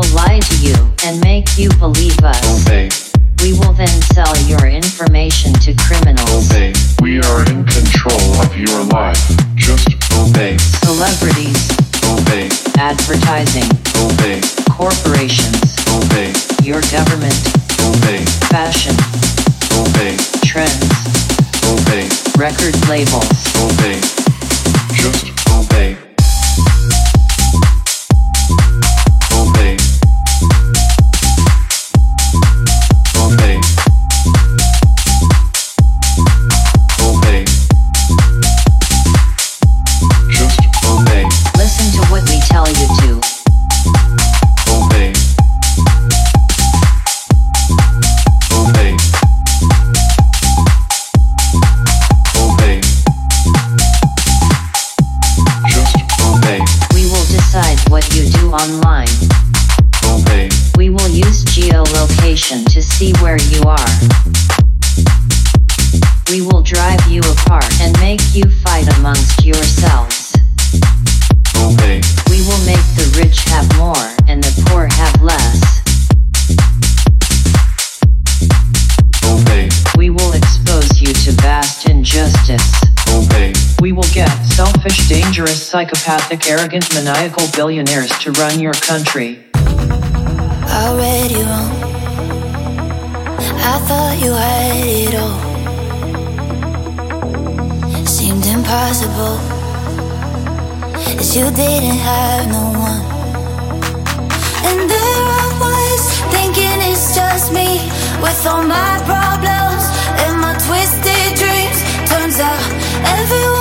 will lie to you and make you believe us. Obey. We will then sell your information to criminals. Obey. We are in control of your life. Just obey. Celebrities. Obey. Advertising. Obey. Corporations. Obey. Your government. Obey. Fashion. Obey. Trends. Obey. Record labels. Obey. Just obey. to see where you are. We will drive you apart and make you fight amongst yourselves. Okay. We will make the rich have more and the poor have less. Okay. We will expose you to vast injustice. Okay. We will get selfish, dangerous, psychopathic, arrogant, maniacal billionaires to run your country already wrong I thought you had it all. Seemed impossible. As you didn't have no one. And there I was, thinking it's just me. With all my problems and my twisted dreams. Turns out everyone.